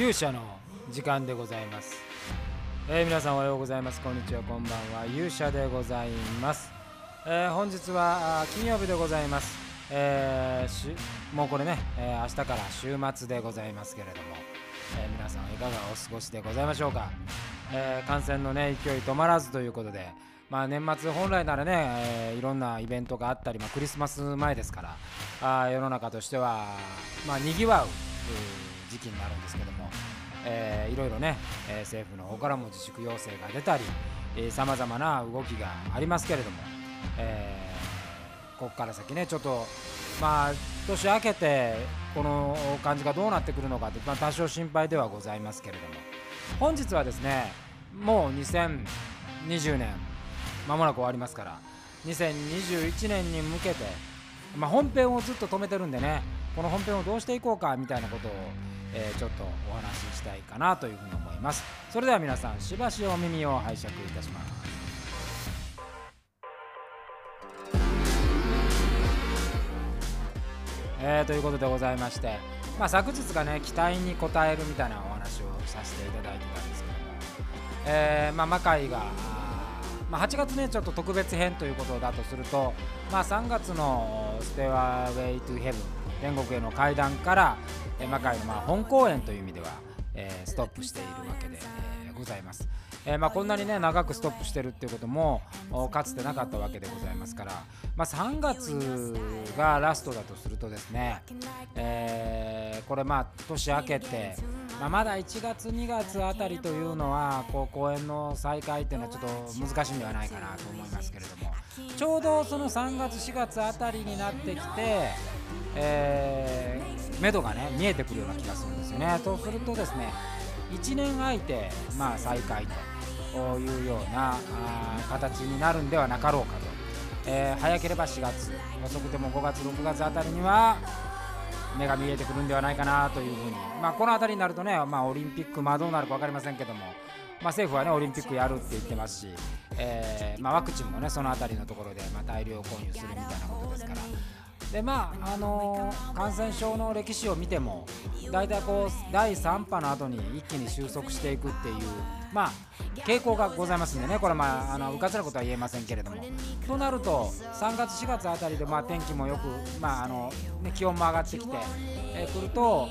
勇者の時間でございます、えー皆さんおはようございます。こんにちは。こんばんは。勇者でございます、えー本日は金曜日でございます、えーしもうこれね、えー明日から週末でございますけれども、えー皆さんいかがお過ごしでございましょうか、えー感染のね勢い止まらずということで。まあ年末本来ならね、えーいろんなイベントがあったり、まあ、クリスマス前ですからあ世の中としてはまあにぎわうう時期になるんですけども、えーいろいろね、えー政府の方からも自粛要請が出たりさまざまな動きがありますけれども、えーここから先ねちょっとまあ年明けてこの感じがどうなってくるのかって、まあ、多少心配ではございますけれども本日はですねもう2020年まもなく終わりますから2021年に向けて、まあ、本編をずっと止めてるんでねこの本編をどうしていこうかみたいなことを、えーちょっとお話ししたいかなというふうに思います。それでは皆さんしばしお耳を拝借いたします。えーということでございまして、まあ、昨日がね期待に応えるみたいなお話をさせていただいてたんですけども、えーまあ、魔界が、まあ、8月ねちょっと特別編ということだとすると、まあ、3月の「ステワーウェイトゥヘブン天国への階段から、え魔界のまあ本公演という意味では、えーストップしているわけで、えーございます。えーまあ、こんなにね長くストップしてるっていうこともおかつてなかったわけでございますから、まあ、3月がラストだとするとですね、えーこれまあ年明けて、まあ、まだ1月2月あたりというのはこう公演の再開っていうのはちょっと難しいんではないかなと思いますけれどもちょうどその3月4月あたりになってきて、えー、目処がね見えてくるような気がするんですよね。とするとですね1年空いて、まあ、再開というような形になるんではなかろうかと、えー早ければ4月遅くても5月6月あたりには目が見えてくるんではないかなというふうに、まあ、この辺りになるとね、まあ、オリンピック、まあ、どうなるか分かりませんけども、まあ、政府はねオリンピックやるって言ってますし、えーまあ、ワクチンもねその辺りのところで、ま、大量購入するみたいなことですから。でまああのー感染症の歴史を見ても大体こう第3波の後に一気に収束していくっていうまあ傾向がございますんでねこれはまああのうかつなことは言えませんけれどもとなると3月4月あたりでまあ天気もよくまああの、ね、気温も上がってきて、えくると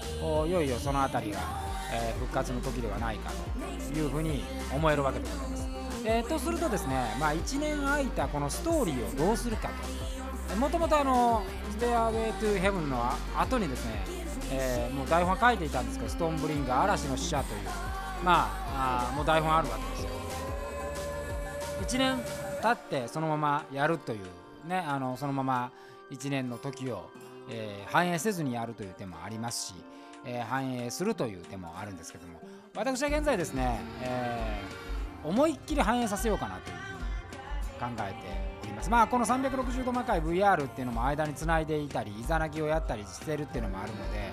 いよいよそのあたりが、えー復活の時ではないかというふうに思えるわけでございます。えーとするとですね、まあ、1年空いたこのストーリーをどうするかと。もともとあの「ステアウェイトゥヘブンの後にですね、えーもう台本は書いていたんですけどストーンブリンガー嵐の使者というまああもう台本あるわけですよ。1年経ってそのままやるというねあのそのまま1年の時を、えー反映せずにやるという手もありますし、えー反映するという手もあるんですけども。私は現在ですね、えー思いっきり反映させようかなというふうに考えております。まあこの360度魔界 VR っていうのも間につないでいたり、イザナギをやったりしてるっていうのもあるので、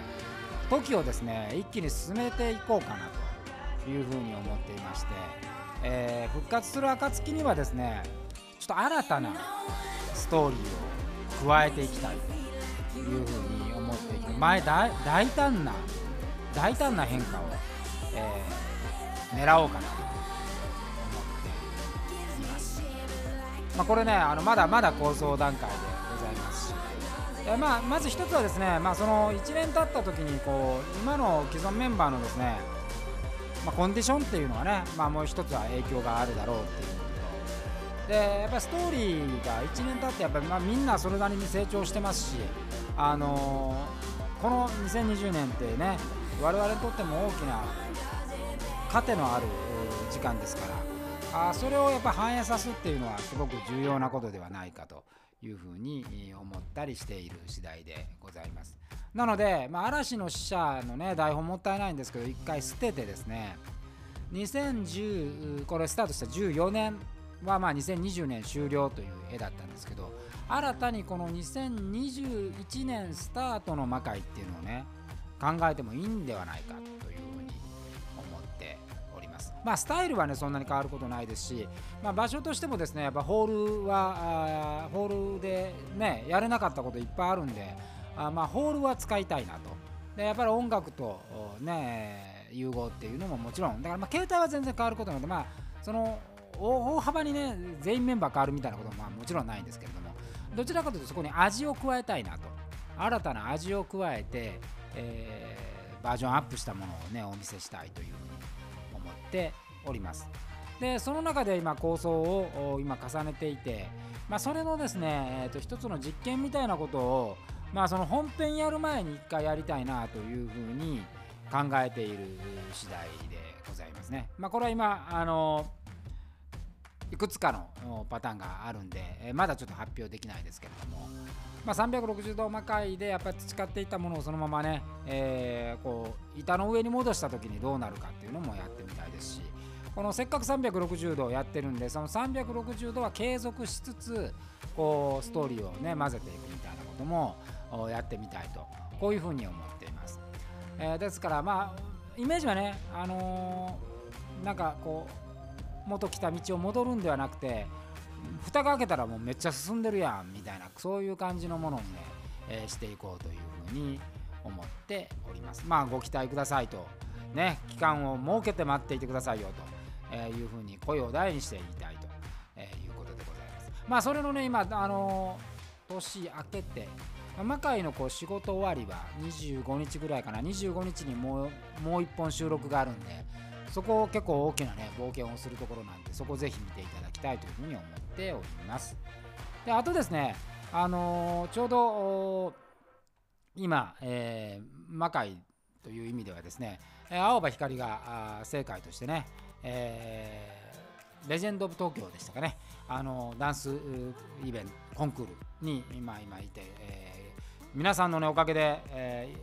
時をですね、一気に進めていこうかなというふうに思っていまして、えー復活する暁にはですね、ちょっと新たなストーリーを加えていきたいというふうに思っていて、前大胆な大胆な変化を、えー狙おうかなまあ、これねあのまだまだ構想段階でございますし、えまあ、まず一つはですね、まあ、その1年経った時にこう今の既存メンバーのですね、まあ、コンディションっていうのはね、まあ、もう一つは影響があるだろうっていうでやっぱストーリーが1年経ってやっぱ、まあ、みんなそれなりに成長してますし、あのーこの2020年ってね我々にとっても大きな糧のある時間ですから。あそれをやっぱ反映さすっていうのはすごく重要なことではないかというふうに思ったりしている次第でございます。なので、まあ、嵐の使者のね台本もったいないんですけど一回捨ててですね2010これスタートした14年はまあ2020年終了という絵だったんですけど新たにこの2021年スタートの魔界っていうのをね考えてもいいんではないかま。あスタイルはねそんなに変わることないですし、まあ、場所としてもですねやっぱホールはホールでねやれなかったこといっぱいあるんであまあホールは使いたいなと。でやっぱり音楽とね、融合っていうのももちろんだからまあ携帯は全然変わることなのでまあその大幅にね全員メンバー変わるみたいなこともまあもちろんないんですけれどもどちらかというとそこに味を加えたいなと新たな味を加えて、えー、バージョンアップしたものをねお見せしたいというっておりますでその中で今構想を今重ねていて、まあ、それのですね、えー、と一つの実験みたいなことを、まあ、その本編やる前に一回やりたいなというふうに考えている次第でございますね。まあ、これは今あのいくつかのパターンがあるんで、まだちょっと発表できないですけれども、まあ、360度魔界でやっぱり培っていったものをそのままね、えー、こう板の上に戻した時にどうなるかっていうのもやってみたいですしこのせっかく360度やってるんでその360度は継続しつつこうストーリーをね混ぜていくみたいなこともやってみたいとこういうふうに思っています、えー、ですからまあイメージはねあのー、なんかこう元来た道を戻るんではなくて蓋が開けたらもうめっちゃ進んでるやんみたいなそういう感じのものにね、えー、していこうというふうに思っております。まあご期待くださいと。ね期間を設けて待っていてくださいよというふうに声を大にして言いたいということでございます。まあそれのね今あの年明けて魔界のこう仕事終わりは25日ぐらいかな。25日にもうもう1本収録があるんでそこを結構大きなね冒険をするところなんでそこぜひ見ていただきたいというふうに思っております。であとですねあのー、ちょうど今、えー、魔界という意味ではですね青葉光が正解としてねえー、レジェンド・オブ・東京でしたかね、あのダンスイベント、コンクールに今今いて、えー、皆さんの、ね、おかげで、え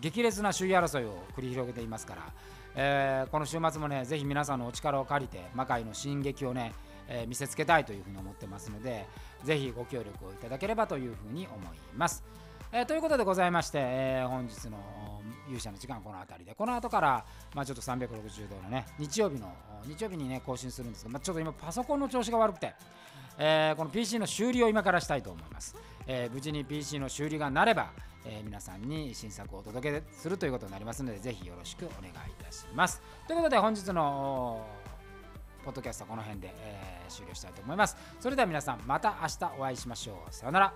ー、激烈な首位争いを繰り広げていますから、えー、この週末もね、ぜひ皆さんのお力を借りて、魔界の進撃をね、えー、見せつけたいというふうに思ってますので、ぜひご協力をいただければというふうに思います。えー、ということでございまして、えー、本日の勇者の時間この辺りでこの後から、まあ、ちょっと360度のね日曜日の日曜日にね更新するんですけど、まあ、ちょっと今パソコンの調子が悪くて、えー、この PC の修理を今からしたいと思います、え、無事に PC の修理がなれば、えー、皆さんに新作をお届けするということになりますので、ぜひよろしくお願いいたします。ということで、本日のポッドキャストはこの辺で、えー、終了したいと思います。それでは皆さん、また明日お会いしましょう。さようなら。